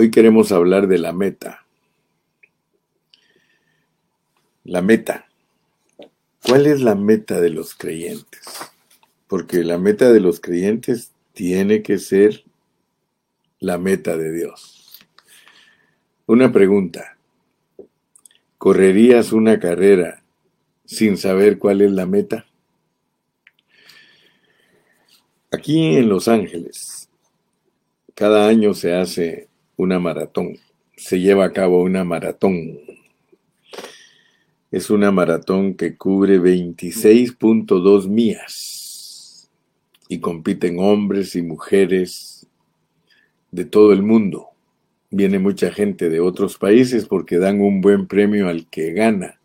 Hoy queremos hablar de la meta. La meta. ¿Cuál es la meta de los creyentes? Porque la meta de los creyentes tiene que ser la meta de Dios. Una pregunta. ¿Correrías una carrera sin saber cuál es la meta? Aquí en Los Ángeles, cada año se hace una maratón, se lleva a cabo una maratón. Es una maratón que cubre 26.2 millas y compiten hombres y mujeres de todo el mundo. Viene mucha gente de otros países porque dan un buen premio al que gana.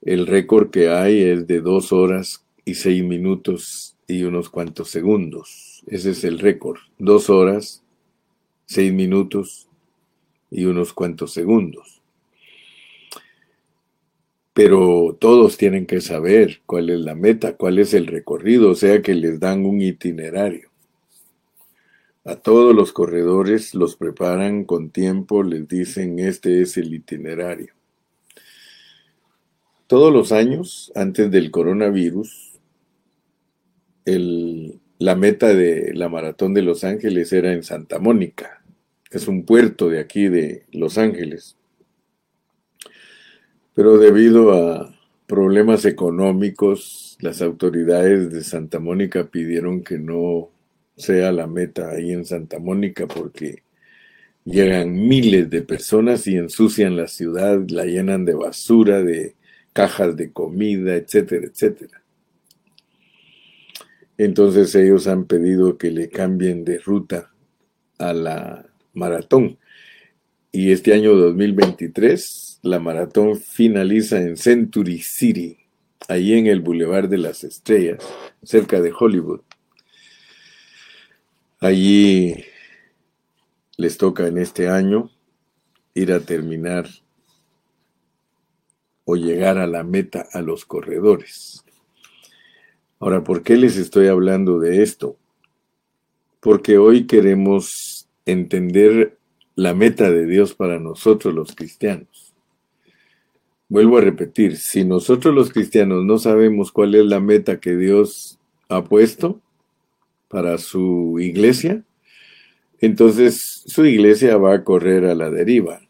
El récord que hay es de dos horas y seis minutos y unos cuantos segundos. Ese es el récord. Dos horas, seis minutos y unos cuantos segundos. Pero todos tienen que saber cuál es la meta, cuál es el recorrido, o sea que les dan un itinerario. A todos los corredores los preparan con tiempo, les dicen este es el itinerario. Todos los años, antes del coronavirus, la meta de la maratón de Los Ángeles era en Santa Mónica. Es un puerto de aquí de Los Ángeles. Pero debido a problemas económicos, las autoridades de Santa Mónica pidieron que no sea la meta ahí en Santa Mónica porque llegan miles de personas y ensucian la ciudad, la llenan de basura, de cajas de comida, etcétera, etcétera. Entonces ellos han pedido que le cambien de ruta a la maratón. Y este año 2023 la maratón finaliza en Century City, ahí en el Boulevard de las Estrellas, cerca de Hollywood. Allí les toca en este año ir a terminar o llegar a la meta a los corredores. Ahora, ¿por qué les estoy hablando de esto? Porque hoy queremos entender la meta de Dios para nosotros los cristianos. Vuelvo a repetir, si nosotros los cristianos no sabemos cuál es la meta que Dios ha puesto, para su iglesia, entonces su iglesia va a correr a la deriva.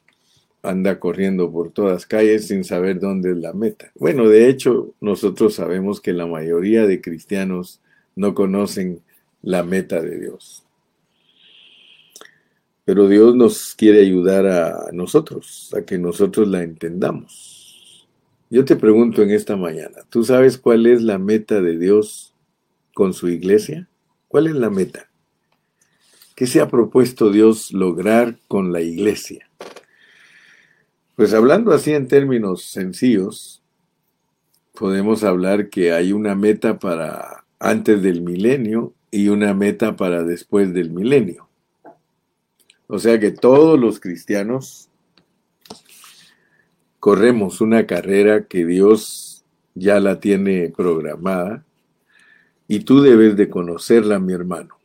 Anda corriendo por todas calles sin saber dónde es la meta. Bueno, de hecho, nosotros sabemos que la mayoría de cristianos no conocen la meta de Dios. Pero Dios nos quiere ayudar a nosotros, a que nosotros la entendamos. Yo te pregunto en esta mañana, ¿tú sabes cuál es la meta de Dios con su iglesia? ¿Cuál es la meta? ¿Qué se ha propuesto Dios lograr con la iglesia? Pues hablando así en términos sencillos, podemos hablar que hay una meta para antes del milenio y una meta para después del milenio. O sea que todos los cristianos corremos una carrera que Dios ya la tiene programada y tú debes de conocerla, mi hermano.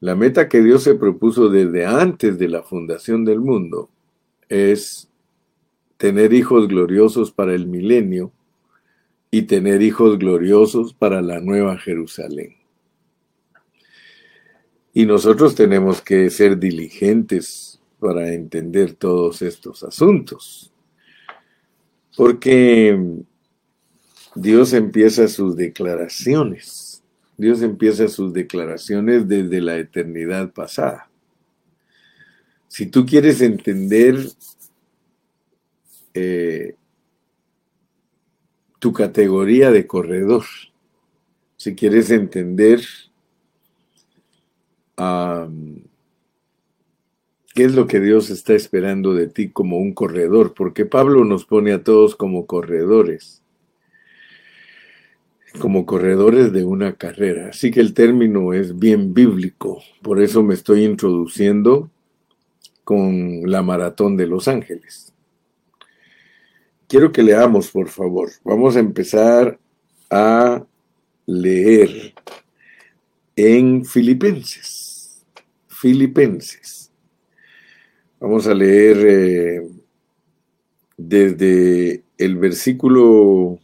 La meta que Dios se propuso desde antes de la fundación del mundo es tener hijos gloriosos para el milenio y tener hijos gloriosos para la nueva Jerusalén. Y nosotros tenemos que ser diligentes para entender todos estos asuntos. Porque Dios empieza sus declaraciones. Dios empieza sus declaraciones desde la eternidad pasada. Si tú quieres entender eh, tu categoría de corredor, si quieres entender qué es lo que Dios está esperando de ti como un corredor, porque Pablo nos pone a todos como corredores como corredores de una carrera. Así que el término es bien bíblico. Por eso me estoy introduciendo con la maratón de Los Ángeles. Quiero que leamos, por favor. Vamos a empezar a leer en Filipenses. Filipenses. Vamos a leer eh, desde el versículo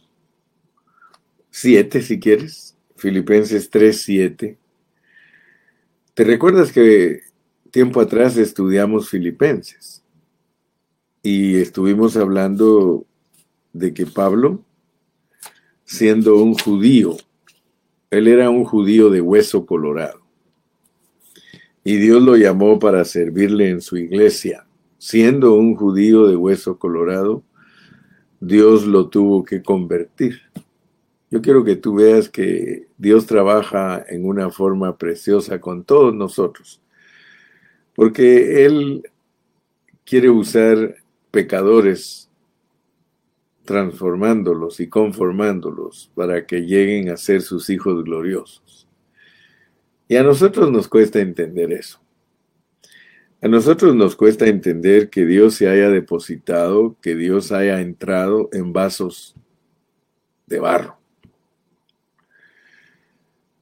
7, si quieres, Filipenses 3, 7. ¿Te recuerdas que tiempo atrás estudiamos Filipenses? Y estuvimos hablando de que Pablo, siendo un judío, él era un judío de hueso colorado. Y Dios lo llamó para servirle en su iglesia. Siendo un judío de hueso colorado, Dios lo tuvo que convertir. Yo quiero que tú veas que Dios trabaja en una forma preciosa con todos nosotros, porque Él quiere usar pecadores transformándolos y conformándolos para que lleguen a ser sus hijos gloriosos. Y a nosotros nos cuesta entender eso. A nosotros nos cuesta entender que Dios se haya depositado, que Dios haya entrado en vasos de barro.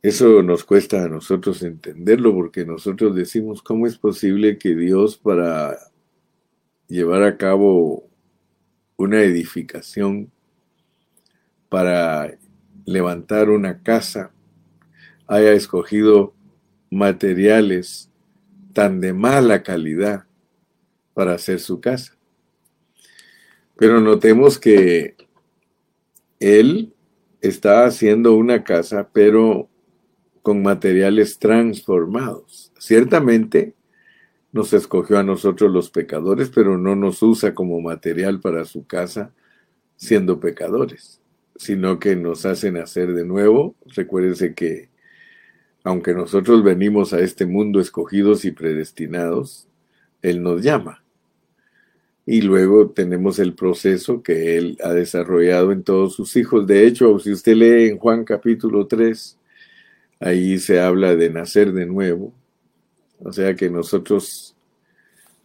Eso nos cuesta a nosotros entenderlo porque nosotros decimos, ¿cómo es posible que Dios para llevar a cabo una edificación, para levantar una casa, haya escogido materiales tan de mala calidad para hacer su casa. Pero notemos que él está haciendo una casa, pero con materiales transformados. Ciertamente nos escogió a nosotros los pecadores, pero no nos usa como material para su casa siendo pecadores, sino que nos hace nacer de nuevo. Recuérdense que aunque nosotros venimos a este mundo escogidos y predestinados, Él nos llama. Y luego tenemos el proceso que Él ha desarrollado en todos sus hijos. De hecho, si usted lee en Juan capítulo 3, ahí se habla de nacer de nuevo. O sea que nosotros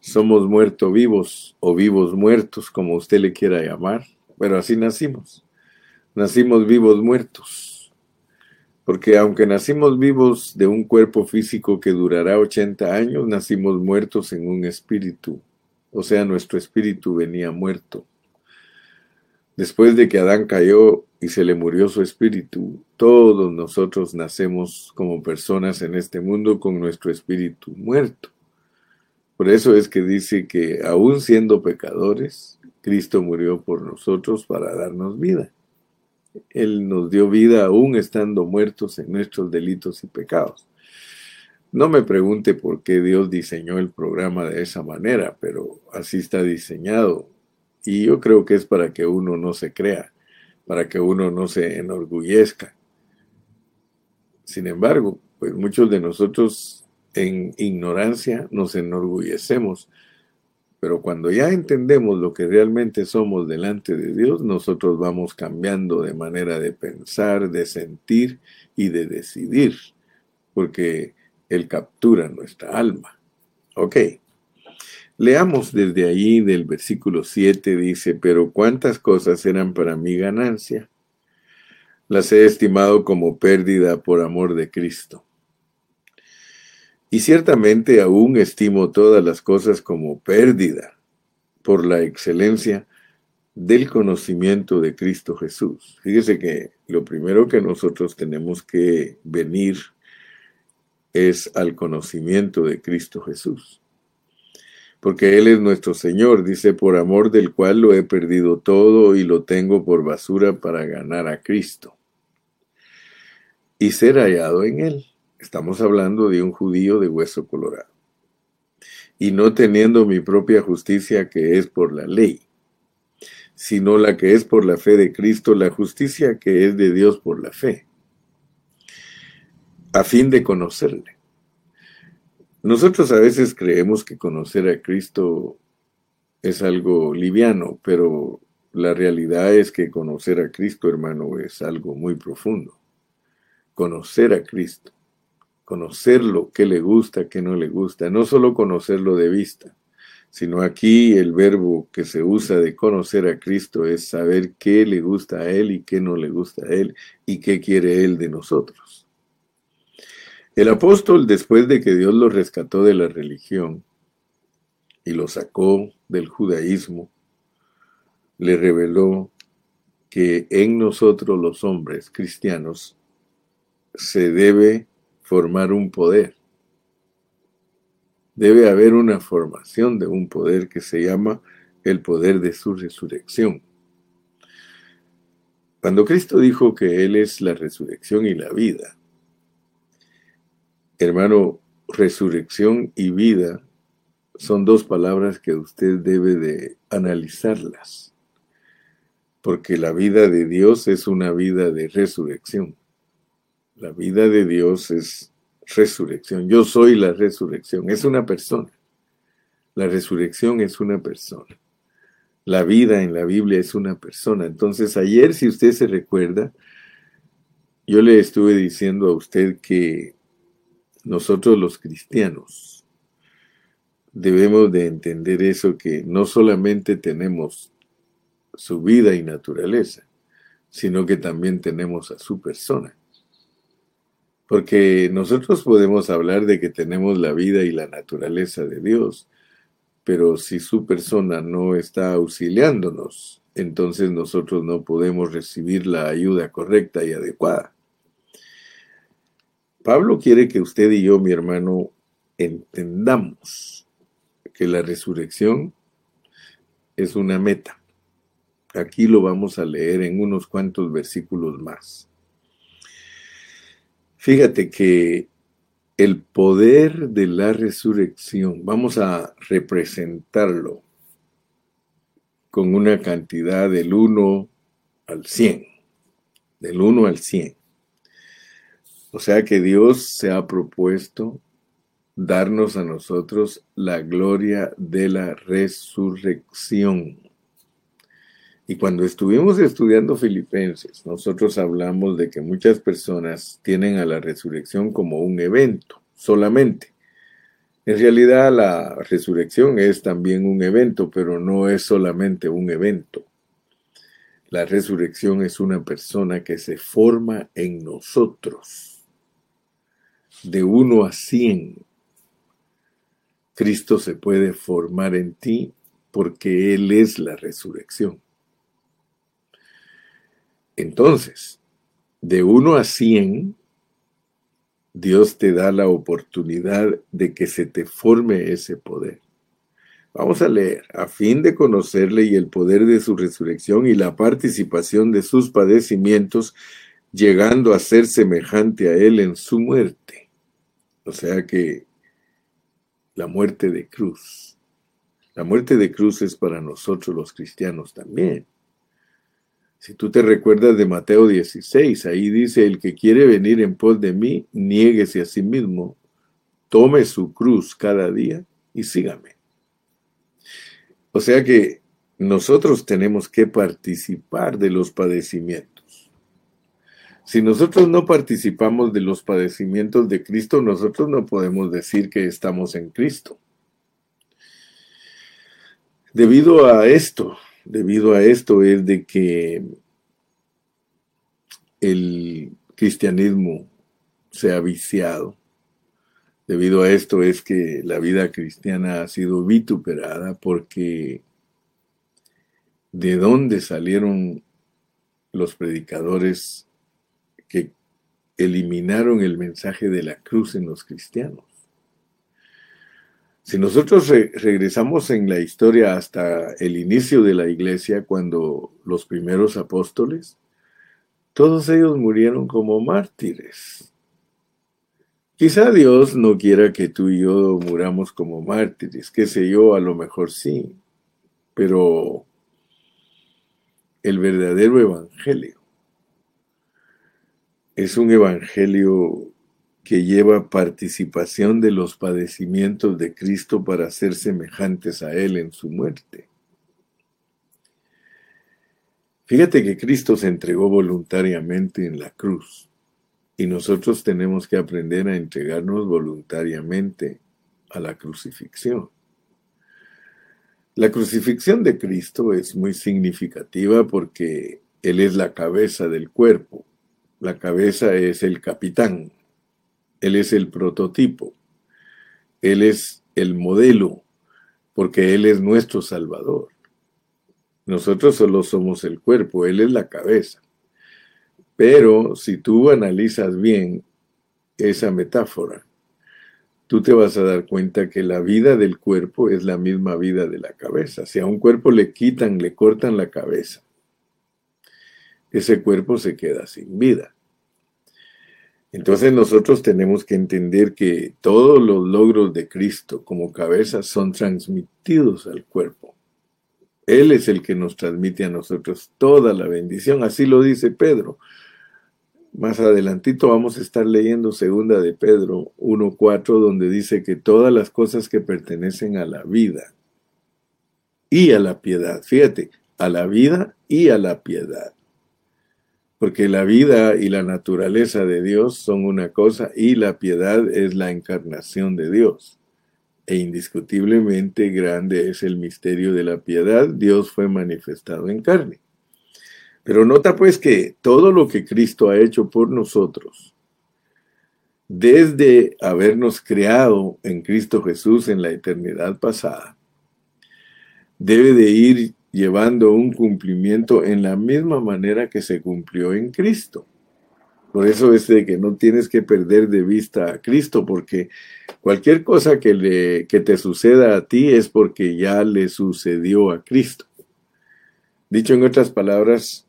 somos muertos vivos o vivos muertos, como usted le quiera llamar, pero así nacimos. Nacimos vivos muertos. Porque aunque nacimos vivos de un cuerpo físico que durará 80 años, nacimos muertos en un espíritu. O sea, nuestro espíritu venía muerto. Después de que Adán cayó y se le murió su espíritu, todos nosotros nacemos como personas en este mundo con nuestro espíritu muerto. Por eso es que dice que aún siendo pecadores, Cristo murió por nosotros para darnos vida. Él nos dio vida aún estando muertos en nuestros delitos y pecados. No me pregunte por qué Dios diseñó el programa de esa manera, pero así está diseñado. Y yo creo que es para que uno no se crea, para que uno no se enorgullezca. Sin embargo, pues muchos de nosotros en ignorancia nos enorgullecemos, pero cuando ya entendemos lo que realmente somos delante de Dios, nosotros vamos cambiando de manera de pensar, de sentir y de decidir, porque Él captura nuestra alma. Ok. Leamos desde allí del versículo 7, dice, pero cuántas cosas eran para mi ganancia, las he estimado como pérdida por amor de Cristo. Y ciertamente aún estimo todas las cosas como pérdida por la excelencia del conocimiento de Cristo Jesús. Fíjese que lo primero que nosotros tenemos que venir es al conocimiento de Cristo Jesús porque Él es nuestro Señor, dice, por amor del cual lo he perdido todo y lo tengo por basura para ganar a Cristo. Y ser hallado en Él. Estamos hablando de un judío de hueso colorado. Y no teniendo mi propia justicia que es por la ley, sino la que es por la fe de Cristo, la justicia que es de Dios por la fe, a fin de conocerle nosotros a veces creemos que conocer a Cristo es algo liviano, pero la realidad es que conocer a Cristo, hermano, es algo muy profundo. Conocer a Cristo, conocerlo, qué le gusta, qué no le gusta, no solo conocerlo de vista, sino aquí el verbo que se usa de conocer a Cristo es saber qué le gusta a Él y qué no le gusta a Él y qué quiere Él de nosotros. El apóstol, después de que Dios lo rescató de la religión y lo sacó del judaísmo, le reveló que en nosotros los hombres cristianos se debe formar un poder. Debe haber una formación de un poder que se llama el poder de su resurrección. Cuando Cristo dijo que Él es la resurrección y la vida, hermano, resurrección y vida son dos palabras que usted debe de analizarlas, porque la vida de Dios es una vida de resurrección. La vida de Dios es resurrección. Yo soy la resurrección. Es una persona. La resurrección es una persona. La vida en la Biblia es una persona. Entonces, ayer, si usted se recuerda, yo le estuve diciendo a usted que nosotros los cristianos debemos de entender eso, que no solamente tenemos su vida y naturaleza, sino que también tenemos a su persona. Porque nosotros podemos hablar de que tenemos la vida y la naturaleza de Dios, pero si su persona no está auxiliándonos, entonces nosotros no podemos recibir la ayuda correcta y adecuada. Pablo quiere que usted y yo, mi hermano, entendamos que la resurrección es una meta. Aquí lo vamos a leer en unos cuantos versículos más. Fíjate que el poder de la resurrección, vamos a representarlo con una cantidad del 1 al 100, del 1 al 100. O sea que Dios se ha propuesto darnos a nosotros la gloria de la resurrección. Y cuando estuvimos estudiando Filipenses, nosotros hablamos de que muchas personas tienen a la resurrección como un evento solamente. En realidad la resurrección es también un evento, pero no es solamente un evento. La resurrección es una persona que se forma en nosotros. De uno a cien, Cristo se puede formar en ti porque Él es la resurrección. Entonces, de 1 a 100, Dios te da la oportunidad de que se te forme ese poder. Vamos a leer, a fin de conocerle y el poder de su resurrección y la participación de sus padecimientos, llegando a ser semejante a él en su muerte. O sea que la muerte de cruz. La muerte de cruz es para nosotros los cristianos también. Si tú te recuerdas de Mateo 16, ahí dice, el que quiere venir en pos de mí, niéguese a sí mismo, tome su cruz cada día y sígame. O sea que nosotros tenemos que participar de los padecimientos. Si nosotros no participamos de los padecimientos de Cristo, nosotros no podemos decir que estamos en Cristo. Debido a esto, debido a esto es de que el cristianismo se ha viciado. Debido a esto es que la vida cristiana ha sido vituperada porque de dónde salieron los predicadores que eliminaron el mensaje de la cruz en los cristianos. Si nosotros regresamos en la historia hasta el inicio de la iglesia, cuando los primeros apóstoles, todos ellos murieron como mártires. Quizá Dios no quiera que tú y yo muramos como mártires, qué sé yo, a lo mejor sí, pero el verdadero evangelio es un evangelio que lleva participación de los padecimientos de Cristo para ser semejantes a Él en su muerte. Fíjate que Cristo se entregó voluntariamente en la cruz y nosotros tenemos que aprender a entregarnos voluntariamente a la crucifixión. La crucifixión de Cristo es muy significativa porque Él es la cabeza del cuerpo. La cabeza es el capitán, Él es el prototipo, Él es el modelo, porque Él es nuestro Salvador. Nosotros solo somos el cuerpo, Él es la cabeza. Pero si tú analizas bien esa metáfora, tú te vas a dar cuenta que la vida del cuerpo es la misma vida de la cabeza. Si a un cuerpo le quitan, le cortan la cabeza, ese cuerpo se queda sin vida. Entonces nosotros tenemos que entender que todos los logros de Cristo como cabeza son transmitidos al cuerpo. Él es el que nos transmite a nosotros toda la bendición, así lo dice Pedro. Más adelantito vamos a estar leyendo segunda de Pedro 1.4 donde dice que todas las cosas que pertenecen a la vida y a la piedad, fíjate, a la vida y a la piedad. Porque la vida y la naturaleza de Dios son una cosa y la piedad es la encarnación de Dios. E indiscutiblemente grande es el misterio de la piedad. Dios fue manifestado en carne. Pero nota pues que todo lo que Cristo ha hecho por nosotros, desde habernos creado en Cristo Jesús en la eternidad pasada, debe de ir llevando un cumplimiento en la misma manera que se cumplió en Cristo. Por eso es de que no tienes que perder de vista a Cristo, porque cualquier cosa que, le, que te suceda a ti es porque ya le sucedió a Cristo. Dicho en otras palabras,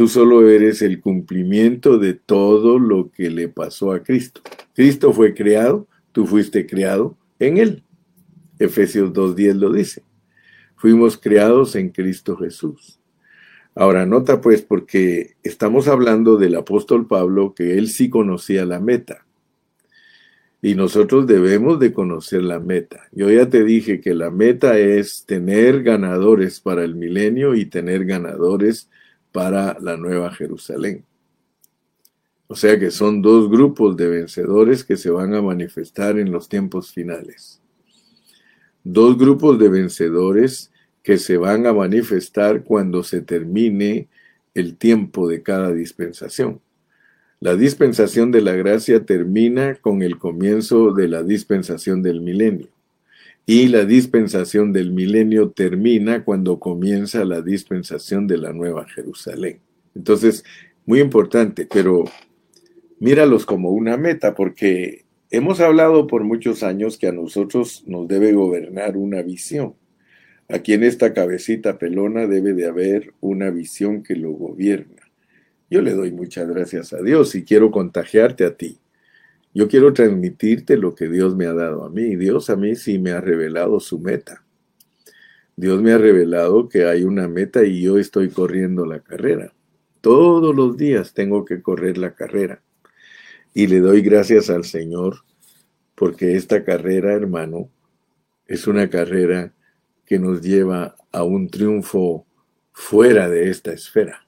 Tú solo eres el cumplimiento de todo lo que le pasó a Cristo. Cristo fue creado, tú fuiste creado en Él. Efesios 2.10 lo dice. Fuimos creados en Cristo Jesús. Ahora, nota pues, porque estamos hablando del apóstol Pablo, que él sí conocía la meta. Y nosotros debemos de conocer la meta. Yo ya te dije que la meta es tener ganadores para el milenio y tener ganadores para la Nueva Jerusalén. O sea que son dos grupos de vencedores que se van a manifestar en los tiempos finales. Dos grupos de vencedores que se van a manifestar cuando se termine el tiempo de cada dispensación. La dispensación de la gracia termina con el comienzo de la dispensación del milenio y la dispensación del milenio termina cuando comienza la dispensación de la Nueva Jerusalén. Entonces, muy importante, pero míralos como una meta, porque hemos hablado por muchos años que a nosotros nos debe gobernar una visión. Aquí en esta cabecita pelona debe de haber una visión que lo gobierna. Yo le doy muchas gracias a Dios y quiero contagiarte a ti. Yo quiero transmitirte lo que Dios me ha dado a mí. Dios a mí sí me ha revelado su meta. Dios me ha revelado que hay una meta y yo estoy corriendo la carrera. Todos los días tengo que correr la carrera. Y le doy gracias al Señor porque esta carrera, hermano, es una carrera que nos lleva a un triunfo fuera de esta esfera.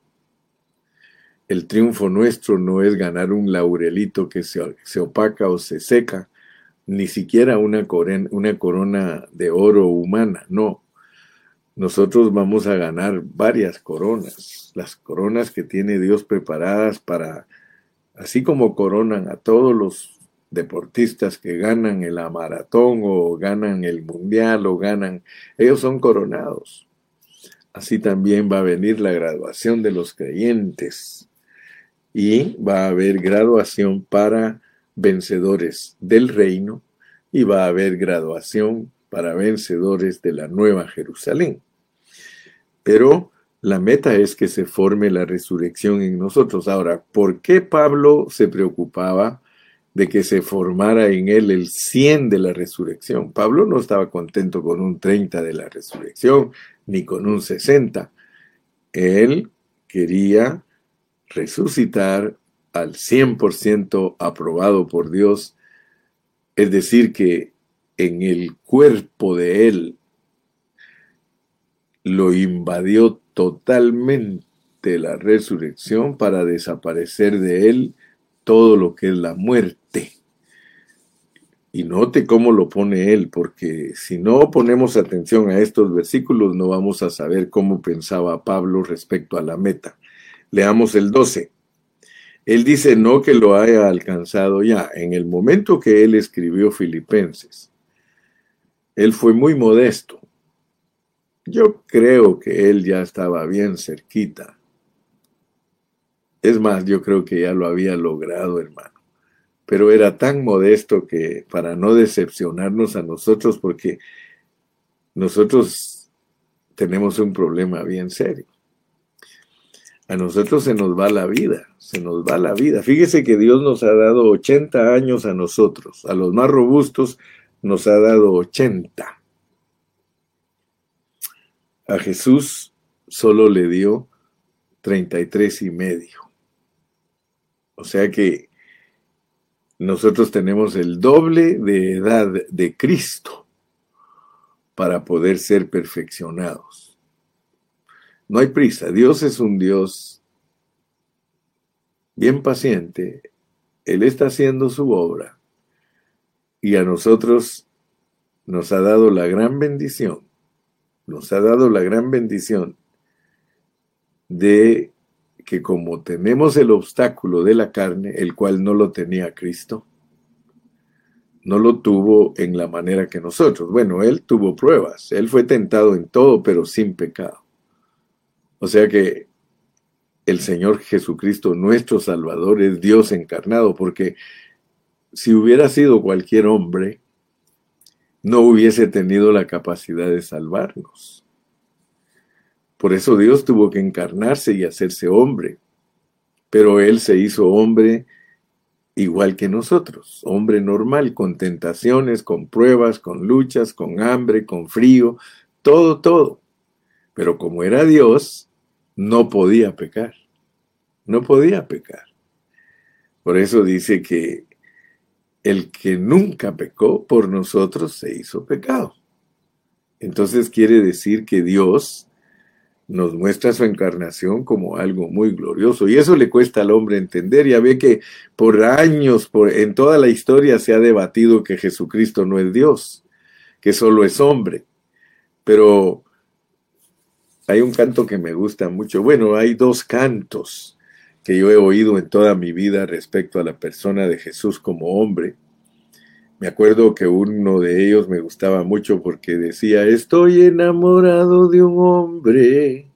El triunfo nuestro no es ganar un laurelito que se, opaca o se seca, ni siquiera una una corona de oro humana, no. Nosotros vamos a ganar varias coronas, las coronas que tiene Dios preparadas para, así como coronan a todos los deportistas que ganan el maratón o ganan el mundial o ganan, ellos son coronados. Así también va a venir la graduación de los creyentes y va a haber graduación para vencedores del reino y va a haber graduación para vencedores de la nueva Jerusalén. Pero la meta es que se forme la resurrección en nosotros. Ahora, ¿por qué Pablo se preocupaba de que se formara en él el 100 de la resurrección? Pablo no estaba contento con un 30 de la resurrección, ni con un 60. Él quería resucitar al 100% aprobado por Dios, es decir, que en el cuerpo de Él lo invadió totalmente la resurrección para desaparecer de Él todo lo que es la muerte. Y note cómo lo pone Él, porque si no ponemos atención a estos versículos no vamos a saber cómo pensaba Pablo respecto a la meta. Leamos el 12. Él dice no que lo haya alcanzado ya. En el momento que él escribió Filipenses, él fue muy modesto. Yo creo que él ya estaba bien cerquita. Es más, yo creo que ya lo había logrado, hermano. Pero era tan modesto que para no decepcionarnos a nosotros, porque nosotros tenemos un problema bien serio. A nosotros se nos va la vida, se nos va la vida. Fíjese que Dios nos ha dado 80 años a nosotros, a los más robustos nos ha dado 80. A Jesús solo le dio 33 y medio. O sea que nosotros tenemos el doble de edad de Cristo para poder ser perfeccionados. No hay prisa. Dios es un Dios bien paciente. Él está haciendo su obra y a nosotros nos ha dado la gran bendición, nos ha dado la gran bendición de que como tenemos el obstáculo de la carne, el cual no lo tenía Cristo, no lo tuvo en la manera que nosotros. Bueno, él tuvo pruebas, él fue tentado en todo, pero sin pecado. O sea que el Señor Jesucristo, nuestro Salvador, es Dios encarnado, porque si hubiera sido cualquier hombre, no hubiese tenido la capacidad de salvarnos. Por eso Dios tuvo que encarnarse y hacerse hombre. Pero Él se hizo hombre igual que nosotros, hombre normal, con tentaciones, con pruebas, con luchas, con hambre, con frío, todo, todo. Pero como era Dios, no podía pecar. No podía pecar. Por eso dice que el que nunca pecó por nosotros se hizo pecado. Entonces quiere decir que Dios nos muestra su encarnación como algo muy glorioso. Y eso le cuesta al hombre entender. Ya ve que por años, por, en toda la historia se ha debatido que Jesucristo no es Dios, que solo es hombre. Pero hay un canto que me gusta mucho. Bueno, hay dos cantos que yo he oído en toda mi vida respecto a la persona de Jesús como hombre. Me acuerdo que uno de ellos me gustaba mucho porque decía, estoy enamorado de un hombre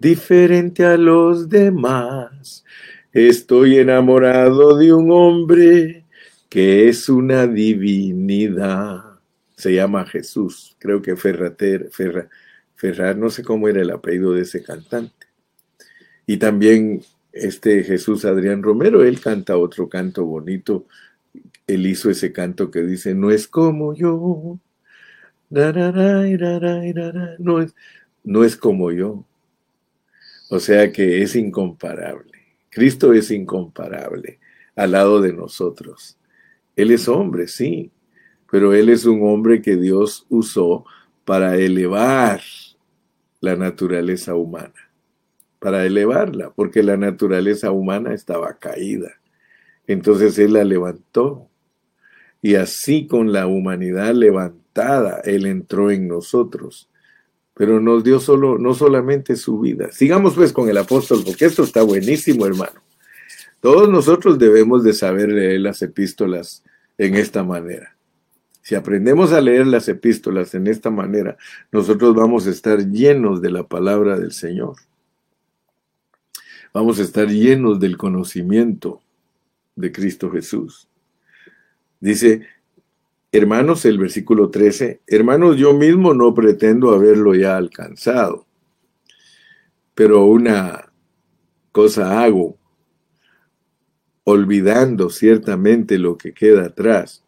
diferente a los demás. Estoy enamorado de un hombre que es una divinidad. Se llama Jesús. Creo que Ferrater, Ferra, Ferrar, no sé cómo era el apellido de ese cantante. Y también este Jesús Adrián Romero, él canta otro canto bonito. Él hizo ese canto que dice, no es como yo, no es, no es como yo. O sea que es incomparable. Cristo es incomparable al lado de nosotros. Él es hombre, sí, pero Él es un hombre que Dios usó para elevar la naturaleza humana para elevarla, porque la naturaleza humana estaba caída. Entonces Él la levantó. Y así con la humanidad levantada, Él entró en nosotros. Pero nos dio solo, no solamente su vida. Sigamos pues con el apóstol, porque esto está buenísimo, hermano. Todos nosotros debemos de saber leer las epístolas en esta manera. Si aprendemos a leer las epístolas en esta manera, nosotros vamos a estar llenos de la palabra del Señor vamos a estar llenos del conocimiento de Cristo Jesús. Dice, hermanos, el versículo 13, hermanos, yo mismo no pretendo haberlo ya alcanzado, pero una cosa hago, olvidando ciertamente lo que queda atrás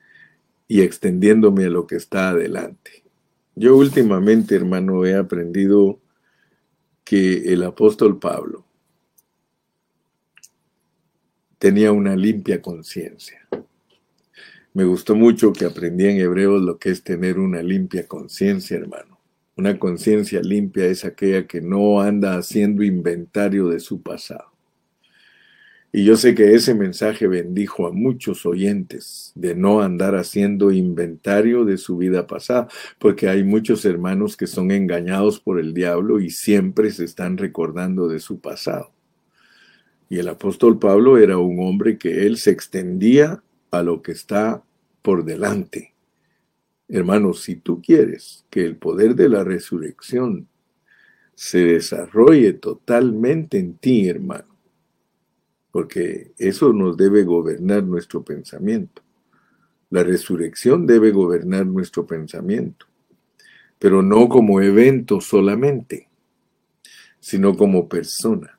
y extendiéndome a lo que está adelante. Yo últimamente, hermano, he aprendido que el apóstol Pablo tenía una limpia conciencia. Me gustó mucho que aprendí en Hebreos lo que es tener una limpia conciencia, hermano. Una conciencia limpia es aquella que no anda haciendo inventario de su pasado. Y yo sé que ese mensaje bendijo a muchos oyentes de no andar haciendo inventario de su vida pasada, porque hay muchos hermanos que son engañados por el diablo y siempre se están recordando de su pasado. Y el apóstol Pablo era un hombre que él se extendía a lo que está por delante. Hermanos, si tú quieres que el poder de la resurrección se desarrolle totalmente en ti, hermano, porque eso nos debe gobernar nuestro pensamiento. La resurrección debe gobernar nuestro pensamiento, pero no como evento solamente, sino como persona,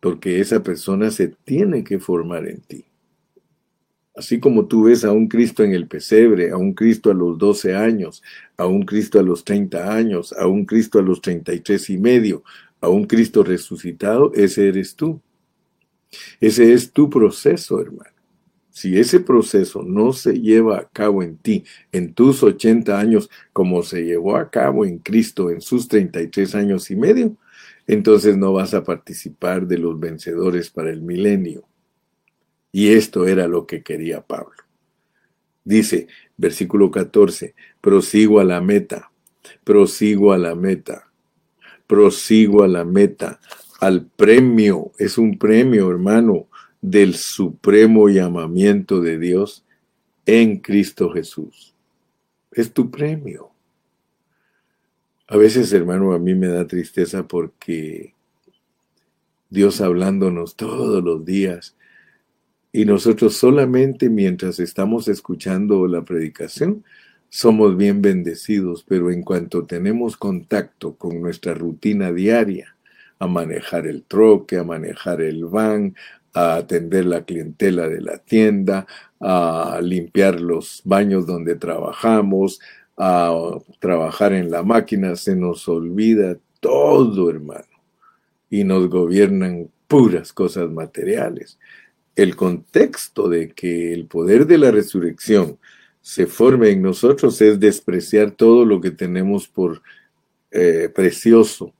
porque esa persona se tiene que formar en ti. Así como tú ves a un Cristo en el pesebre, a un Cristo a los 12 años, a un Cristo a los 30 años, a un Cristo a los 33 y medio, a un Cristo resucitado, ese eres tú. Ese es tu proceso, hermano. Si ese proceso no se lleva a cabo en ti, en tus 80 años, como se llevó a cabo en Cristo en sus 33 años y medio, entonces no vas a participar de los vencedores para el milenio. Y esto era lo que quería Pablo. Dice, versículo 14, prosigo a la meta, prosigo a la meta, prosigo a la meta, al premio, es un premio, hermano, del supremo llamamiento de Dios en Cristo Jesús. Es tu premio. A veces, hermano, a mí me da tristeza porque Dios hablándonos todos los días y nosotros solamente mientras estamos escuchando la predicación somos bien bendecidos, pero en cuanto tenemos contacto con nuestra rutina diaria, a manejar el troque, a manejar el van, a atender la clientela de la tienda, a limpiar los baños donde trabajamos, a trabajar en la máquina, se nos olvida todo, hermano, y nos gobiernan puras cosas materiales. El contexto de que el poder de la resurrección se forme en nosotros es despreciar todo lo que tenemos por eh, precioso,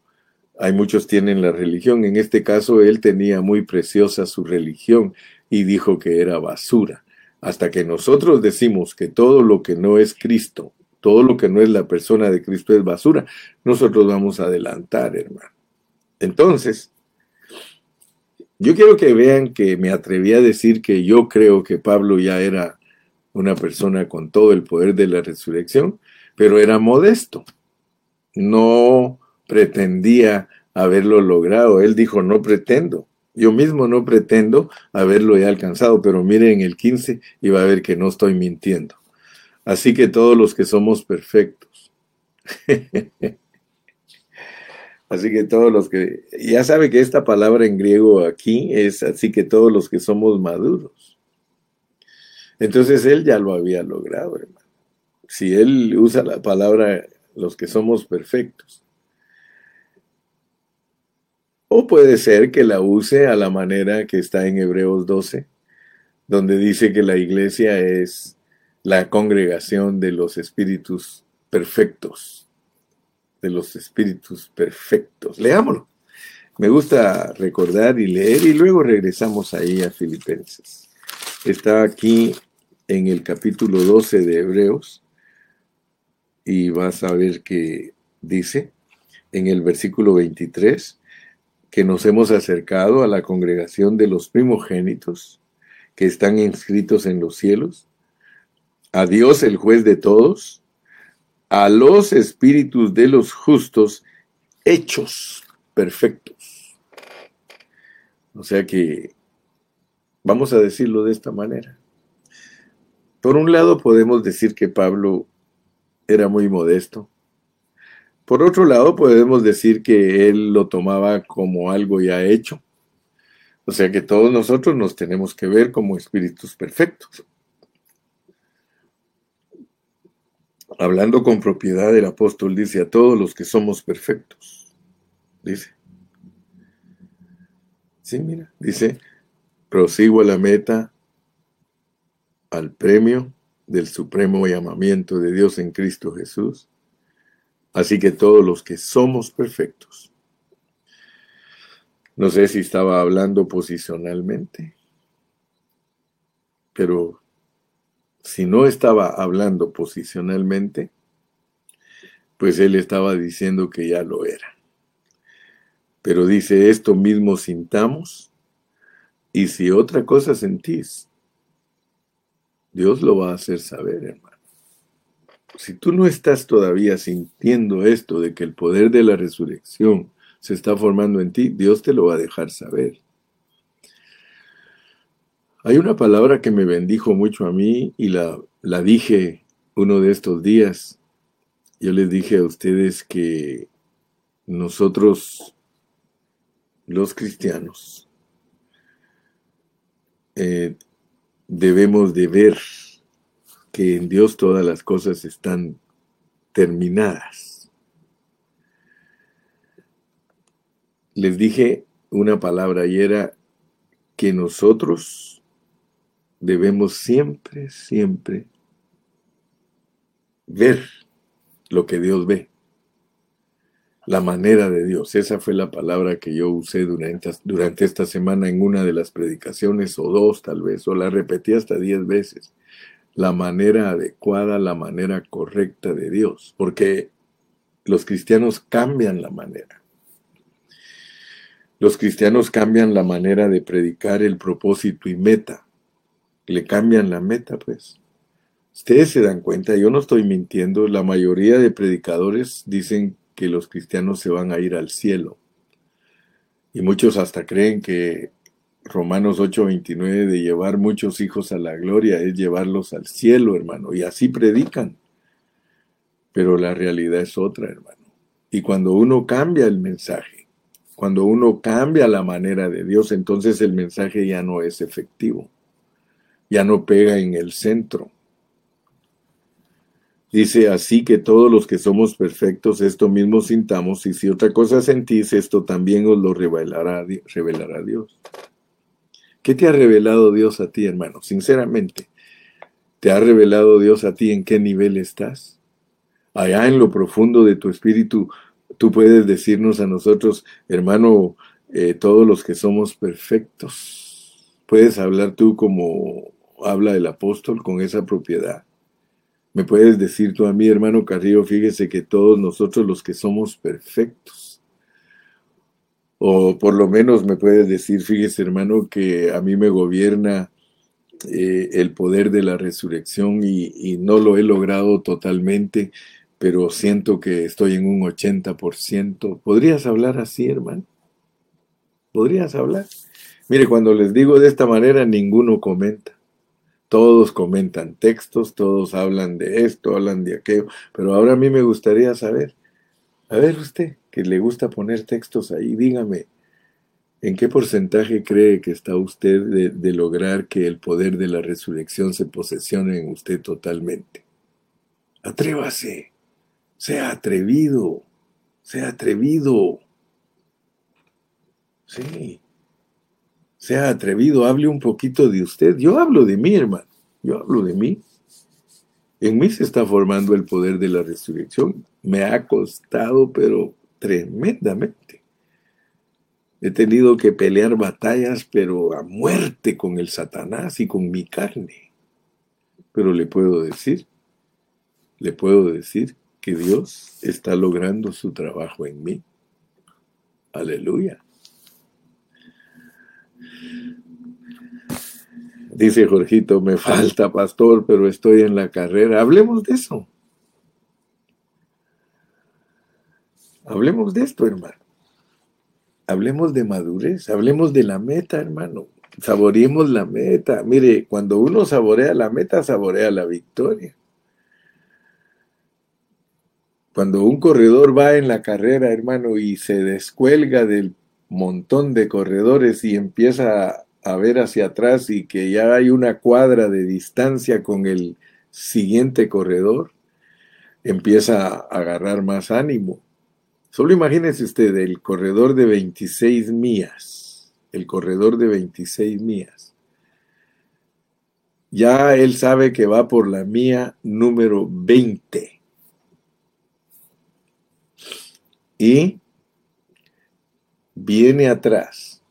hay muchos tienen la religión. En este caso, él tenía muy preciosa su religión y dijo que era basura. Hasta que nosotros decimos que todo lo que no es Cristo, todo lo que no es la persona de Cristo es basura, nosotros vamos a adelantar, hermano. Entonces, yo quiero que vean que me atreví a decir que yo creo que Pablo ya era una persona con todo el poder de la resurrección, pero era modesto. No pretendía haberlo logrado. Él dijo, no pretendo. Yo mismo no pretendo haberlo ya alcanzado, pero mire en el 15 y va a ver que no estoy mintiendo. Así que todos los que somos perfectos. así que todos los que... Ya sabe que esta palabra en griego aquí es así que todos los que somos maduros. Entonces él ya lo había logrado, hermano. Si él usa la palabra los que somos perfectos. O puede ser que la use a la manera que está en Hebreos 12, donde dice que la iglesia es la congregación de los espíritus perfectos, de los espíritus perfectos. Leámoslo. Me gusta recordar y leer y luego regresamos ahí a Filipenses. Está aquí en el capítulo 12 de Hebreos y vas a ver que dice en el versículo 23, que nos hemos acercado a la congregación de los primogénitos que están inscritos en los cielos, a Dios el juez de todos, a los espíritus de los justos hechos perfectos. O sea que vamos a decirlo de esta manera. Por un lado podemos decir que Pablo era muy modesto, por otro lado, podemos decir que él lo tomaba como algo ya hecho. O sea que todos nosotros nos tenemos que ver como espíritus perfectos. Hablando con propiedad, el apóstol dice a todos los que somos perfectos. Dice. Sí, mira, dice, prosigo a la meta, al premio del supremo llamamiento de Dios en Cristo Jesús Así que todos los que somos perfectos. No sé si estaba hablando posicionalmente, pero si no estaba hablando posicionalmente, pues él estaba diciendo que ya lo era. Pero dice, esto mismo sintamos Y si otra cosa sentís, Dios lo va a hacer saber, hermano. Si tú no estás todavía sintiendo esto de que el poder de la resurrección se está formando en ti, Dios te lo va a dejar saber. Hay una palabra que me bendijo mucho a mí y la, la dije uno de estos días. Yo les dije a ustedes que nosotros, los cristianos, eh, debemos de ver que en Dios todas las cosas están terminadas. Les dije una palabra y era que nosotros debemos siempre, siempre ver lo que Dios ve, la manera de Dios. Esa fue la palabra que yo usé durante, durante esta semana en una de las predicaciones, o dos tal vez, o la repetí hasta diez veces. La manera adecuada, la manera correcta de Dios, porque los cristianos cambian la manera. Los cristianos cambian la manera de predicar el propósito y meta le cambian la meta, pues. Ustedes se dan cuenta, yo no estoy mintiendo, la mayoría de predicadores dicen que los cristianos se van a ir al cielo. Y muchos hasta creen que Romanos 8:29 de llevar muchos hijos a la gloria es llevarlos al cielo, hermano. Y así predican. Pero la realidad es otra, hermano. Y cuando uno cambia el mensaje, cuando uno cambia la manera de Dios, entonces el mensaje ya no es efectivo ya no pega en el centro. Dice, así que todos los que somos perfectos, esto mismo sintamos, y si otra cosa sentís, esto también os lo revelará, revelará Dios. ¿Qué te ha revelado Dios a ti, hermano? Sinceramente, ¿te ha revelado Dios a ti en qué nivel estás? Allá en lo profundo de tu espíritu, tú puedes decirnos a nosotros, hermano, eh, todos los que somos perfectos. Puedes hablar tú como habla el apóstol con esa propiedad. Me puedes decir tú a mí, hermano Carrillo, fíjese que todos nosotros los que somos perfectos, o por lo menos me puedes decir, fíjese hermano, que a mí me gobierna eh, el poder de la resurrección y, y no lo he logrado totalmente, pero siento que estoy en un 80%. ¿Podrías hablar así, hermano? ¿Podrías hablar? Mire, cuando les digo de esta manera, ninguno comenta. Todos comentan textos, todos hablan de esto, hablan de aquello, pero ahora a mí me gustaría saber, a ver usted, que le gusta poner textos ahí, dígame, ¿en qué porcentaje cree que está usted de, lograr que el poder de la resurrección se posesione en usted totalmente? Atrévase, sea atrevido, sea atrevido. Sí, sea atrevido, hable un poquito de usted. Yo hablo de mí, hermano. Yo hablo de mí. En mí se está formando el poder de la resurrección. Me ha costado, pero tremendamente. He tenido que pelear batallas, pero a muerte con el Satanás y con mi carne. Pero le puedo decir, le puedo decir que Dios está logrando su trabajo en mí. Aleluya. Dice Jorgito, me falta pastor, pero estoy en la carrera. Hablemos de eso. Hablemos de esto, hermano. Hablemos de madurez, hablemos de la meta, hermano. Saboreemos la meta. Mire, cuando uno saborea la meta, saborea la victoria. Cuando un corredor va en la carrera, hermano, y se descuelga del montón de corredores y empieza a ver hacia atrás y que ya hay una cuadra de distancia con el siguiente corredor, empieza a agarrar más ánimo. Solo imagínese usted el corredor de 26 millas, el corredor de 26 millas. Ya él sabe que va por la mía número 20. Y viene atrás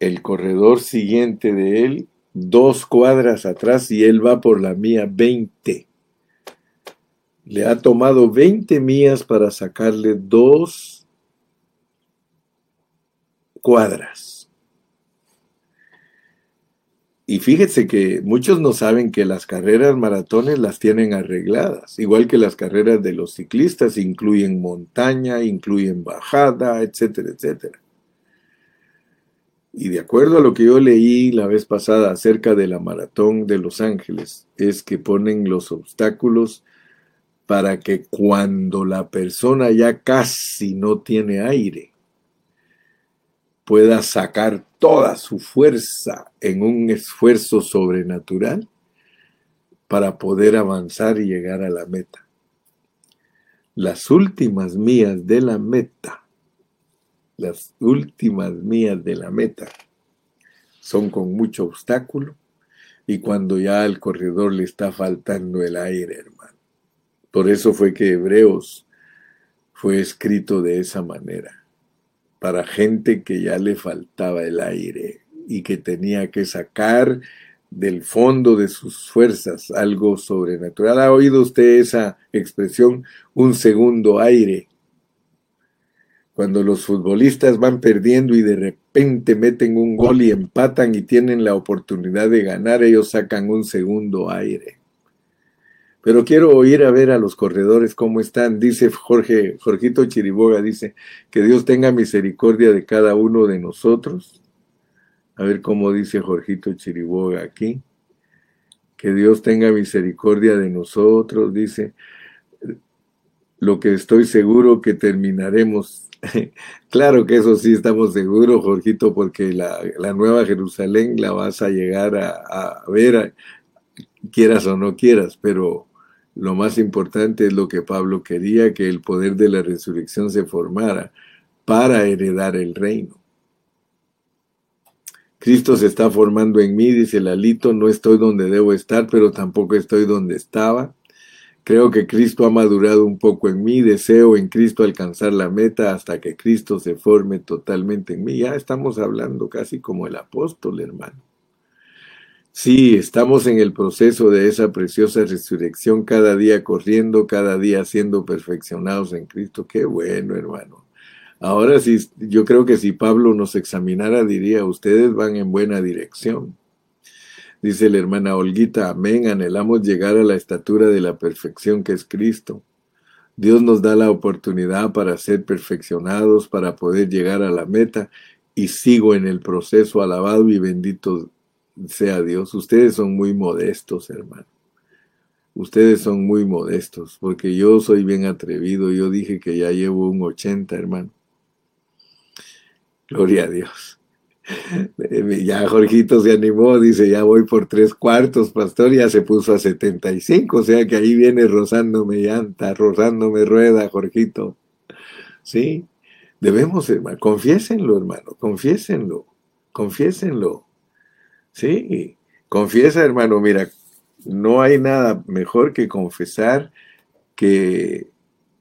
el corredor siguiente de él dos cuadras atrás y él va por la mía 20. Le ha tomado 20 millas para sacarle dos cuadras. y fíjense que muchos no saben que las carreras maratones las tienen arregladas, igual que las carreras de los ciclistas, incluyen montaña, incluyen bajada, etcétera, etcétera. Y de acuerdo a lo que yo leí la vez pasada acerca de la maratón de Los Ángeles, es que ponen los obstáculos para que cuando la persona ya casi no tiene aire, pueda sacar toda su fuerza en un esfuerzo sobrenatural para poder avanzar y llegar a la meta. Las últimas mías de la meta, las últimas mías de la meta son con mucho obstáculo y cuando ya al corredor le está faltando el aire, hermano. Por eso fue que Hebreos fue escrito de esa manera para gente que ya le faltaba el aire y que tenía que sacar del fondo de sus fuerzas algo sobrenatural. ¿Ha oído usted esa expresión, un segundo aire? Cuando los futbolistas van perdiendo y de repente meten un gol y empatan y tienen la oportunidad de ganar, ellos sacan un segundo aire. Pero quiero oír a ver a los corredores cómo están. Dice Jorge, Jorgito Chiriboga, dice, que Dios tenga misericordia de cada uno de nosotros. A ver cómo dice Jorgito Chiriboga aquí. Que Dios tenga misericordia de nosotros, dice. Lo que estoy seguro que terminaremos. claro que eso sí estamos seguros, Jorgito, porque la, nueva Jerusalén la vas a llegar a, a ver, quieras o no quieras, pero lo más importante es lo que Pablo quería, que el poder de la resurrección se formara para heredar el reino. Cristo se está formando en mí, dice Lalito, no estoy donde debo estar, pero tampoco estoy donde estaba. Creo que Cristo ha madurado un poco en mí, deseo en Cristo alcanzar la meta hasta que Cristo se forme totalmente en mí. Ya estamos hablando casi como el apóstol, hermano. Sí, estamos en el proceso de esa preciosa resurrección, cada día corriendo, cada día siendo perfeccionados en Cristo. Qué bueno, hermano. Ahora sí, yo creo que si Pablo nos examinara, diría, ustedes van en buena dirección. Dice la hermana Olguita, amén, anhelamos llegar a la estatura de la perfección que es Cristo. Dios nos da la oportunidad para ser perfeccionados, para poder llegar a la meta, y sigo en el proceso alabado y bendito sea Dios. Ustedes son muy modestos, hermano. Ustedes son muy modestos, porque yo soy bien atrevido. Yo dije que ya llevo un 80, hermano. Gloria a Dios. Ya Jorgito se animó, dice, ya voy por tres cuartos, pastor, ya se puso a 75, o sea que ahí viene rozándome llanta, rozándome rueda, Jorgito. Sí, debemos, hermano, confiésenlo, hermano, confiésenlo, confiésenlo. Sí, confiesa, hermano, mira, no hay nada mejor que confesar que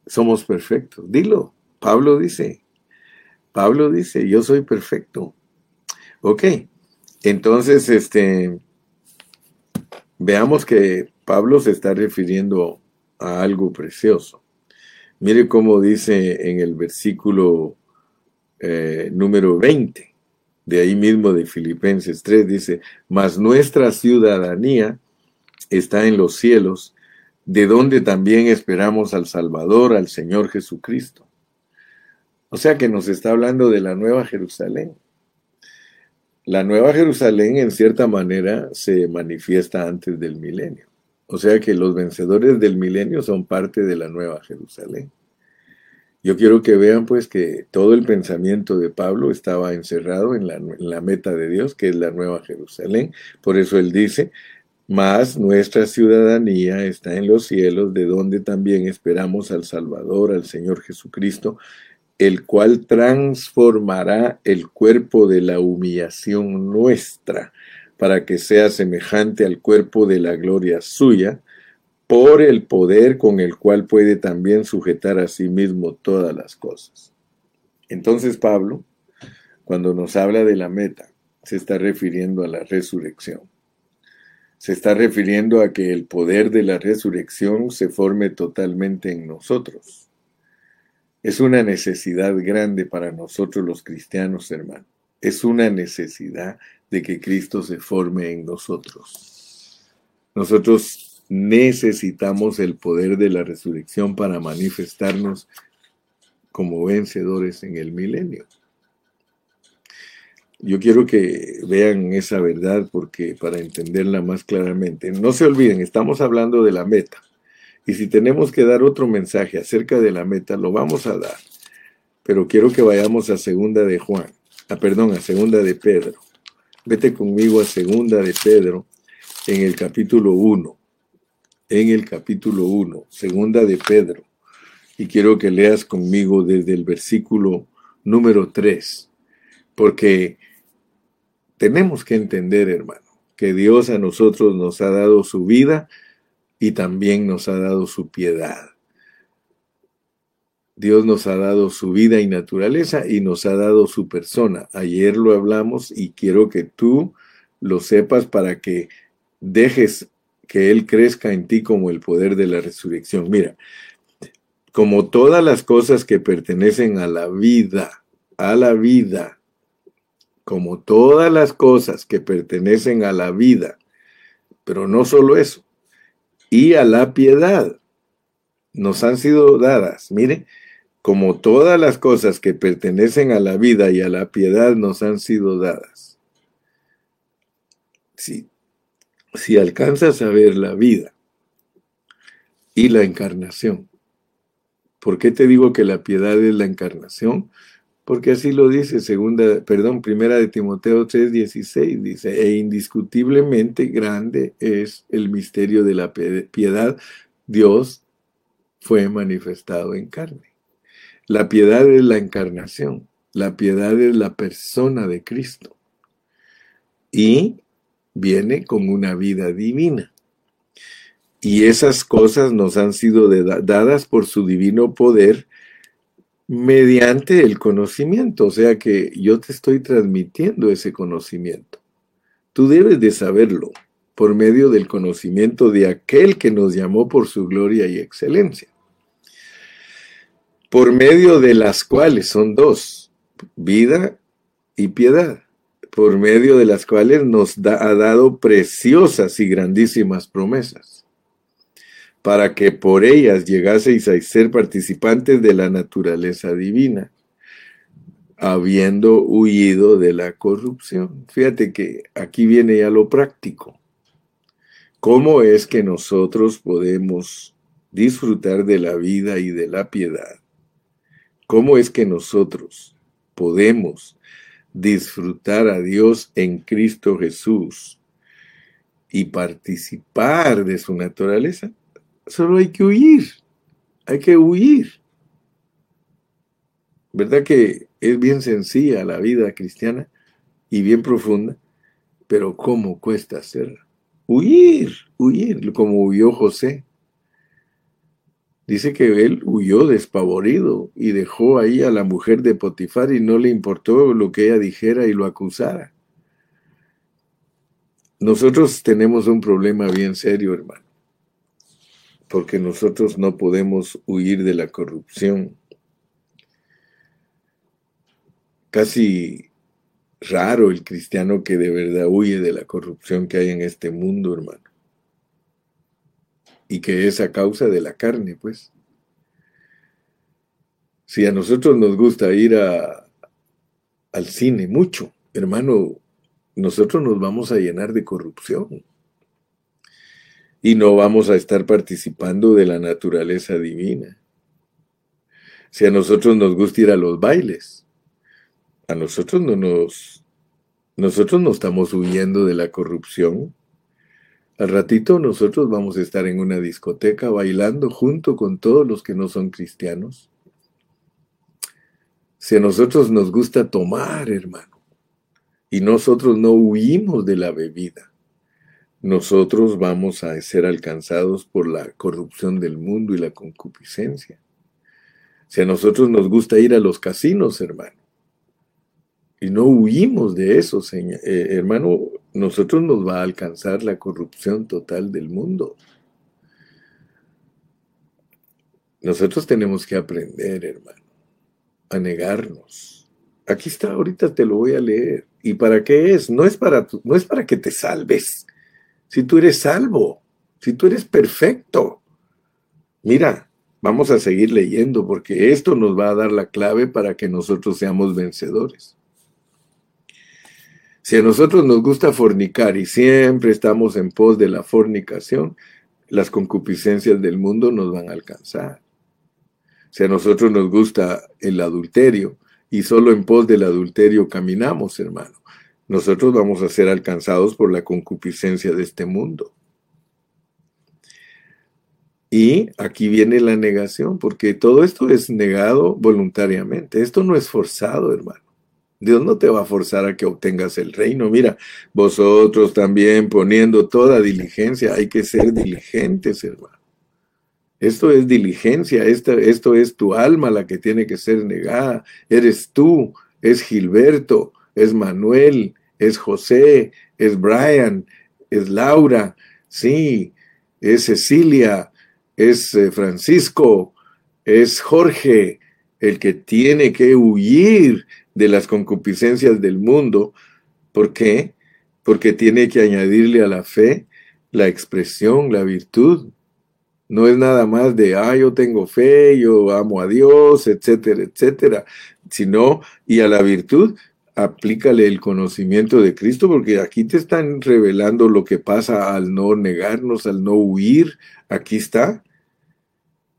somos perfectos. Dilo, Pablo dice, Pablo dice, yo soy perfecto. Ok, entonces, este, veamos que Pablo se está refiriendo a algo precioso. Mire cómo dice en el versículo eh, número 20 de ahí mismo de Filipenses 3, dice, mas nuestra ciudadanía está en los cielos, de donde también esperamos al Salvador, al Señor Jesucristo. O sea que nos está hablando de la Nueva Jerusalén. La Nueva Jerusalén en cierta manera se manifiesta antes del milenio. O sea que los vencedores del milenio son parte de la Nueva Jerusalén. Yo quiero que vean pues que todo el pensamiento de Pablo estaba encerrado en la, meta de Dios, que es la Nueva Jerusalén. Por eso él dice, mas nuestra ciudadanía está en los cielos, de donde también esperamos al Salvador, al Señor Jesucristo, el cual transformará el cuerpo de la humillación nuestra, para que sea semejante al cuerpo de la gloria suya, por el poder con el cual puede también sujetar a sí mismo todas las cosas. Entonces Pablo, cuando nos habla de la meta, se está refiriendo a la resurrección. Se está refiriendo a que el poder de la resurrección se forme totalmente en nosotros. Es una necesidad grande para nosotros los cristianos, hermano. Es una necesidad de que Cristo se forme en nosotros. Nosotros necesitamos el poder de la resurrección para manifestarnos como vencedores en el milenio. Yo quiero que vean esa verdad porque para entenderla más claramente, no se olviden, estamos hablando de la meta. Y si tenemos que dar otro mensaje acerca de la meta, lo vamos a dar. Pero quiero que vayamos a segunda de Juan, a ah, perdón, a segunda de Pedro. Vete conmigo a segunda de Pedro en el capítulo 1. En el capítulo 1, segunda de Pedro. Y quiero que leas conmigo desde el versículo número 3. Porque tenemos que entender, hermano, que Dios a nosotros nos ha dado su vida y también nos ha dado su piedad. Dios nos ha dado su vida y naturaleza y nos ha dado su persona. Ayer lo hablamos y quiero que tú lo sepas para que dejes que Él crezca en ti como el poder de la resurrección. Mira, como todas las cosas que pertenecen a la vida, a la vida, como todas las cosas que pertenecen a la vida, pero no solo eso, y a la piedad, nos han sido dadas. Mire, como todas las cosas que pertenecen a la vida y a la piedad nos han sido dadas. Si, si alcanzas a ver la vida y la encarnación, ¿por qué te digo que la piedad es la encarnación? Porque así lo dice segunda, perdón, primera de Timoteo 3:16 dice, e indiscutiblemente grande es el misterio de la piedad, Dios fue manifestado en carne. La piedad es la encarnación, la piedad es la persona de Cristo y viene con una vida divina. Y esas cosas nos han sido dadas por su divino poder mediante el conocimiento, o sea que yo te estoy transmitiendo ese conocimiento. Tú debes de saberlo por medio del conocimiento de aquel que nos llamó por su gloria y excelencia, por medio de las cuales son dos, vida y piedad, por medio de las cuales nos ha dado preciosas y grandísimas promesas para que por ellas llegaseis a ser participantes de la naturaleza divina, habiendo huido de la corrupción. Fíjate que aquí viene ya lo práctico. ¿Cómo es que nosotros podemos disfrutar de la vida y de la piedad? ¿Cómo es que nosotros podemos disfrutar a Dios en Cristo Jesús y participar de su naturaleza? Solo hay que huir, hay que huir. ¿Verdad que es bien sencilla la vida cristiana y bien profunda? Pero ¿cómo cuesta hacerla? Huir, huir, como huyó José. Dice que él huyó despavorido y dejó ahí a la mujer de Potifar y no le importó lo que ella dijera y lo acusara. Nosotros tenemos un problema bien serio, hermano porque nosotros no podemos huir de la corrupción. Casi raro el cristiano que de verdad huye de la corrupción que hay en este mundo, hermano. Y que es a causa de la carne, pues. Si a nosotros nos gusta ir al cine mucho, hermano, nosotros nos vamos a llenar de corrupción y no vamos a estar participando de la naturaleza divina. Si a nosotros nos gusta ir a los bailes, a nosotros no nos, nosotros no estamos huyendo de la corrupción. Al ratito nosotros vamos a estar en una discoteca bailando junto con todos los que no son cristianos. Si a nosotros nos gusta tomar, hermano, y nosotros no huimos de la bebida, nosotros vamos a ser alcanzados por la corrupción del mundo y la concupiscencia. Si a nosotros nos gusta ir a los casinos, hermano, y no huimos de eso, eh, hermano, nosotros nos va a alcanzar la corrupción total del mundo. Nosotros tenemos que aprender, hermano, a negarnos. Aquí está, ahorita te lo voy a leer. ¿Y para qué es? No es para, no es para que te salves. Si tú eres salvo, si tú eres perfecto. Mira, vamos a seguir leyendo porque esto nos va a dar la clave para que nosotros seamos vencedores. Si a nosotros nos gusta fornicar y siempre estamos en pos de la fornicación, las concupiscencias del mundo nos van a alcanzar. Si a nosotros nos gusta el adulterio y solo en pos del adulterio caminamos, hermano, nosotros vamos a ser alcanzados por la concupiscencia de este mundo. Y aquí viene la negación, porque todo esto es negado voluntariamente. Esto no es forzado, hermano. Dios no te va a forzar a que obtengas el reino. Mira, vosotros también poniendo toda diligencia, hay que ser diligentes, hermano. Esto es diligencia, esto, esto es tu alma la que tiene que ser negada. Eres tú, es Gilberto, es Manuel, es José, es Brian, es Laura, sí, es Cecilia, es eh, Francisco, es Jorge, el que tiene que huir de las concupiscencias del mundo. ¿Por qué? Porque tiene que añadirle a la fe la expresión, la virtud. No es nada más de, ah, yo tengo fe, yo amo a Dios, etcétera, etcétera, sino, y a la virtud, aplícale el conocimiento de Cristo, porque aquí te están revelando lo que pasa al no negarnos, al no huir. Aquí está.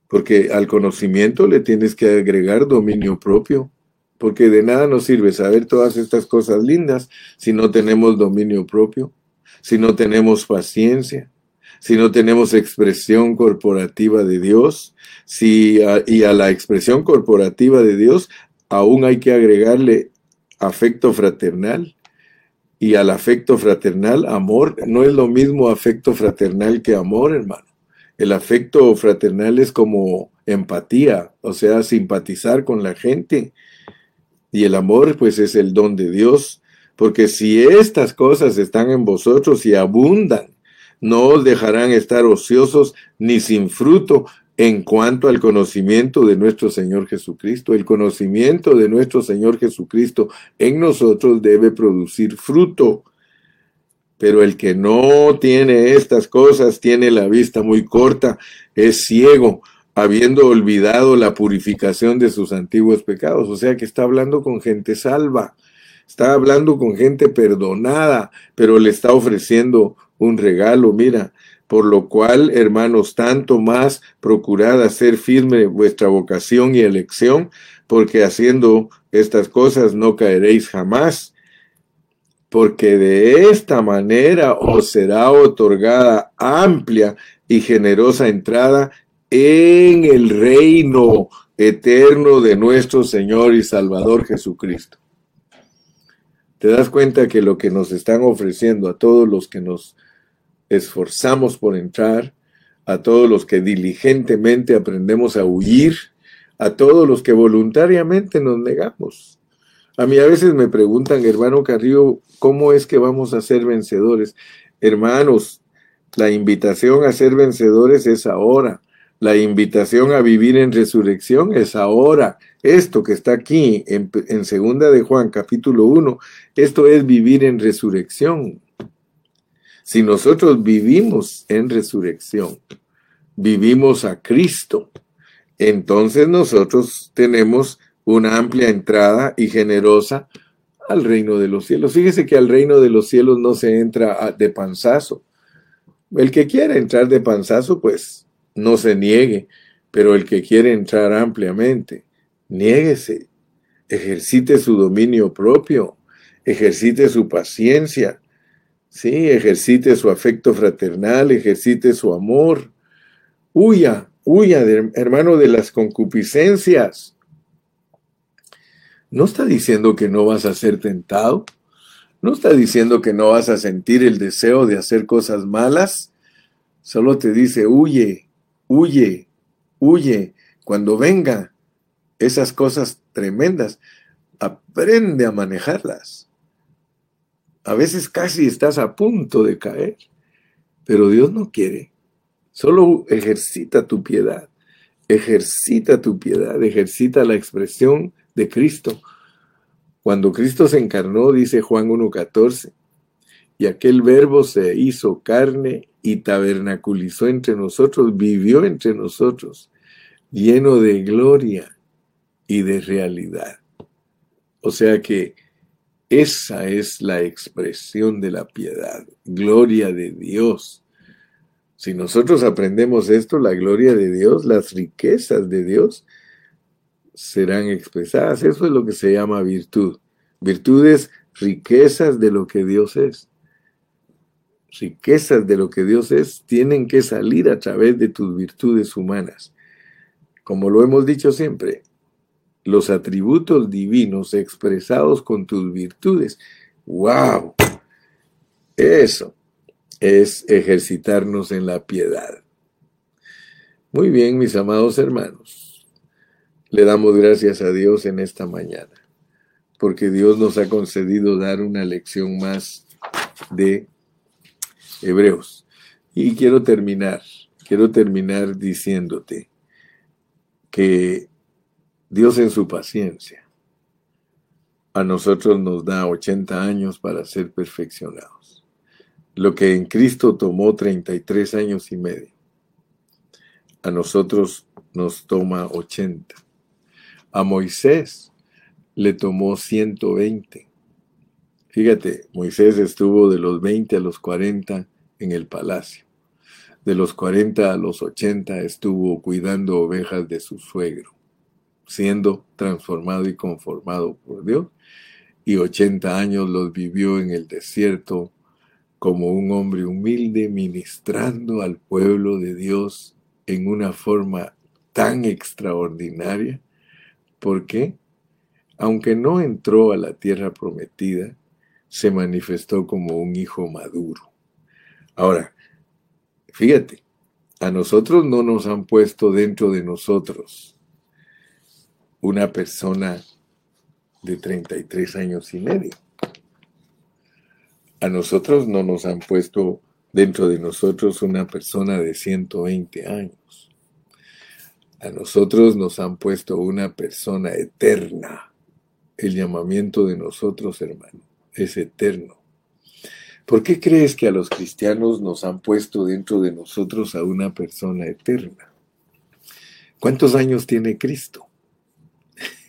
Porque al conocimiento le tienes que agregar dominio propio, porque de nada nos sirve saber todas estas cosas lindas si no tenemos dominio propio, si no tenemos paciencia, si no tenemos expresión corporativa de Dios, si y a la expresión corporativa de Dios aún hay que agregarle afecto fraternal y al afecto fraternal amor. No es lo mismo afecto fraternal que amor, hermano. El afecto fraternal es como empatía, o sea, simpatizar con la gente. Y el amor, pues, es el don de Dios. Porque si estas cosas están en vosotros y abundan, no os dejarán estar ociosos ni sin fruto en cuanto al conocimiento de nuestro Señor Jesucristo. El conocimiento de nuestro Señor Jesucristo en nosotros debe producir fruto. Pero el que no tiene estas cosas tiene la vista muy corta, es ciego, habiendo olvidado la purificación de sus antiguos pecados. O sea que está hablando con gente salva, está hablando con gente perdonada, pero le está ofreciendo un regalo. Mira, por lo cual, hermanos, tanto más procurad hacer firme vuestra vocación y elección, porque haciendo estas cosas no caeréis jamás porque de esta manera os será otorgada amplia y generosa entrada en el reino eterno de nuestro Señor y Salvador Jesucristo. Te das cuenta que lo que nos están ofreciendo a todos los que nos esforzamos por entrar, a todos los que diligentemente aprendemos a huir, a todos los que voluntariamente nos negamos, a mí a veces me preguntan, hermano Carrillo, ¿cómo es que vamos a ser vencedores? Hermanos, la invitación a ser vencedores es ahora. La invitación a vivir en resurrección es ahora. Esto que está aquí en, segunda de Juan capítulo 1, esto es vivir en resurrección. Si nosotros vivimos en resurrección, vivimos a Cristo, entonces nosotros tenemos una amplia entrada y generosa al reino de los cielos. Fíjese que al reino de los cielos no se entra de panzazo. El que quiera entrar de panzazo, pues no se niegue, pero el que quiere entrar ampliamente, niéguese, ejercite su dominio propio, ejercite su paciencia, sí, ejercite su afecto fraternal, ejercite su amor. Huya, huya, hermano, de las concupiscencias no está diciendo que no vas a ser tentado. No está diciendo que no vas a sentir el deseo de hacer cosas malas. Solo te dice, huye, huye, huye. Cuando venga esas cosas tremendas, aprende a manejarlas. A veces casi estás a punto de caer, pero Dios no quiere. Solo ejercita tu piedad, ejercita tu piedad, ejercita la expresión de Cristo. Cuando Cristo se encarnó, dice Juan 1.14, y aquel verbo se hizo carne y tabernaculizó entre nosotros, vivió entre nosotros, lleno de gloria y de realidad. O sea que esa es la expresión de la piedad, gloria de Dios. Si nosotros aprendemos esto, la gloria de Dios, las riquezas de Dios serán expresadas. Eso es lo que se llama virtud. Virtudes, riquezas de lo que Dios es. Riquezas de lo que Dios es tienen que salir a través de tus virtudes humanas. Como lo hemos dicho siempre, los atributos divinos expresados con tus virtudes. ¡Wow! Eso es ejercitarnos en la piedad. Muy bien, mis amados hermanos. Le damos gracias a Dios en esta mañana, porque Dios nos ha concedido dar una lección más de Hebreos. Y quiero terminar, quiero terminar diciéndote que Dios en su paciencia a nosotros nos da 80 años para ser perfeccionados. Lo que en Cristo tomó 33 años y medio, a nosotros nos toma 80. A Moisés le tomó 120. Fíjate, Moisés estuvo de los 20 a los 40 en el palacio. De los 40 a los 80 estuvo cuidando ovejas de su suegro siendo transformado y conformado por Dios, y 80 años los vivió en el desierto como un hombre humilde ministrando al pueblo de Dios en una forma tan extraordinaria. porque Aunque no entró a la tierra prometida, se manifestó como un hijo maduro. Ahora, fíjate, a nosotros no nos han puesto dentro de nosotros una persona de 33 años y medio. A nosotros no nos han puesto dentro de nosotros una persona de 120 años. A nosotros nos han puesto una persona eterna. El llamamiento de nosotros, hermano, es eterno. ¿Por qué crees que a los cristianos nos han puesto dentro de nosotros a una persona eterna? ¿Cuántos años tiene Cristo?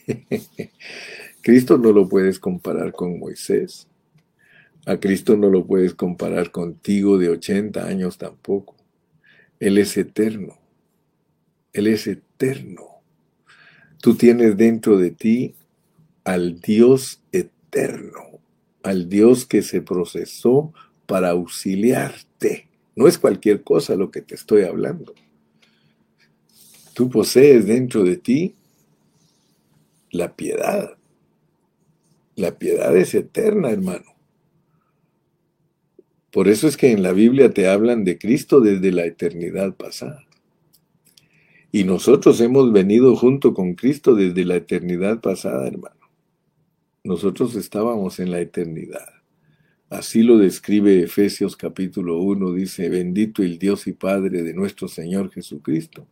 Cristo no lo puedes comparar con Moisés. A Cristo no lo puedes comparar contigo de 80 años tampoco. Él es eterno. Él es eterno. Tú tienes dentro de ti al Dios eterno, al Dios que se procesó para auxiliarte. No es cualquier cosa lo que te estoy hablando. Tú posees dentro de ti la piedad. La piedad es eterna, hermano. Por eso es que en la Biblia te hablan de Cristo desde la eternidad pasada. Y nosotros hemos venido junto con Cristo desde la eternidad pasada, hermano. Nosotros estábamos en la eternidad. Así lo describe Efesios capítulo 1, dice, bendito el Dios y Padre de nuestro Señor Jesucristo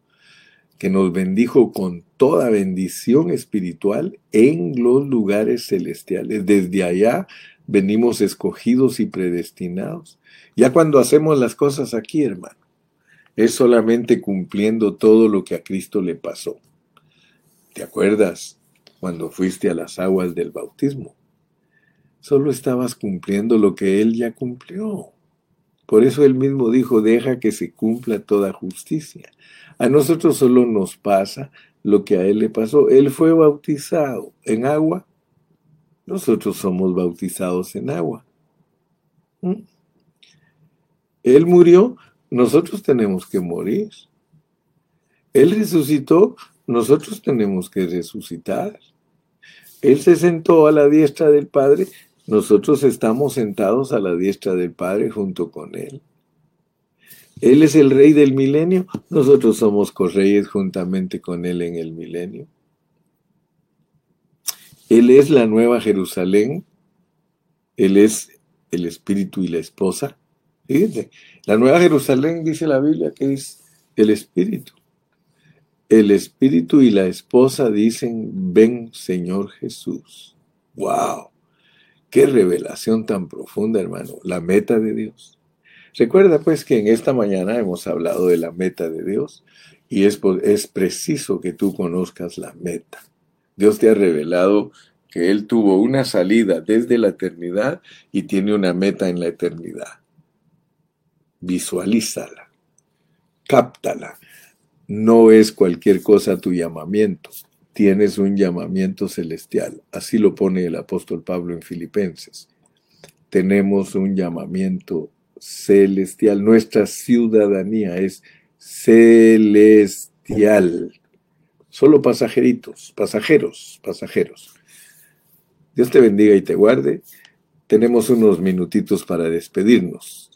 que nos bendijo con toda bendición espiritual en los lugares celestiales. Desde allá venimos escogidos y predestinados. Ya cuando hacemos las cosas aquí, hermano, es solamente cumpliendo todo lo que a Cristo le pasó. ¿Te acuerdas cuando fuiste a las aguas del bautismo? Solo estabas cumpliendo lo que Él ya cumplió. Por eso Él mismo dijo, deja que se cumpla toda justicia. A nosotros solo nos pasa lo que a él le pasó. Él fue bautizado en agua. Nosotros somos bautizados en agua. ¿Mm? Él murió, nosotros tenemos que morir. Él resucitó, nosotros tenemos que resucitar. Él se sentó a la diestra del Padre, nosotros estamos sentados a la diestra del Padre junto con Él. Él es el rey del milenio, nosotros somos correyes juntamente con Él en el milenio. Él es la nueva Jerusalén, Él es el espíritu y la esposa. Fíjense, la nueva Jerusalén dice la Biblia que es el espíritu. El espíritu y la esposa dicen, ven Señor Jesús. ¡Wow! ¡Qué revelación tan profunda, hermano! La meta de Dios. Recuerda pues que en esta mañana hemos hablado de la meta de Dios y es, es preciso que tú conozcas la meta. Dios te ha revelado que Él tuvo una salida desde la eternidad y tiene una meta en la eternidad. Visualízala, cáptala. No es cualquier cosa tu llamamiento, tienes un llamamiento celestial. Así lo pone el apóstol Pablo en Filipenses. Tenemos un llamamiento celestial. Nuestra ciudadanía es celestial. Solo pasajeritos, pasajeros, pasajeros. Dios te bendiga y te guarde. Tenemos unos minutitos para despedirnos.